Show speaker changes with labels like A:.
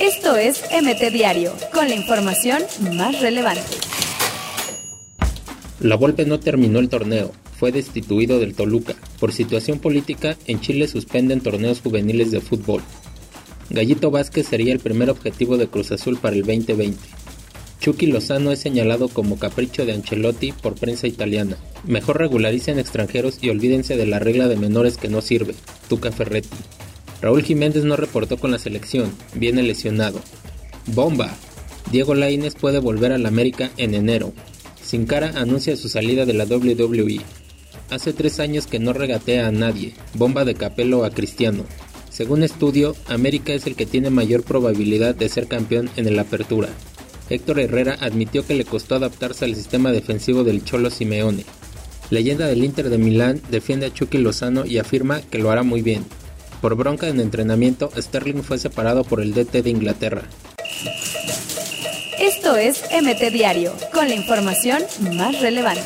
A: Esto es MT Diario, con la información más relevante.
B: La Volpe no terminó el torneo, fue destituido del Toluca. Por situación política, en Chile suspenden torneos juveniles de fútbol. Gallito Vázquez sería el primer objetivo de Cruz Azul para el 2020. Chucky Lozano es señalado como capricho de Ancelotti por prensa italiana. Mejor regularicen extranjeros y olvídense de la regla de menores que no sirve. Tuca Ferretti. Raúl Jiménez no reportó con la selección, viene lesionado. ¡Bomba! Diego Lainez puede volver al América en enero. Sin cara anuncia su salida de la WWE. Hace tres años que no regatea a nadie. Bomba de Capelo a Cristiano. Según estudio, América es el que tiene mayor probabilidad de ser campeón en el Apertura. Héctor Herrera admitió que le costó adaptarse al sistema defensivo del Cholo Simeone. Leyenda del Inter de Milán defiende a Chucky Lozano y afirma que lo hará muy bien. Por bronca en entrenamiento, Sterling fue separado por el DT de Inglaterra.
A: Esto es MT Diario, con la información más relevante.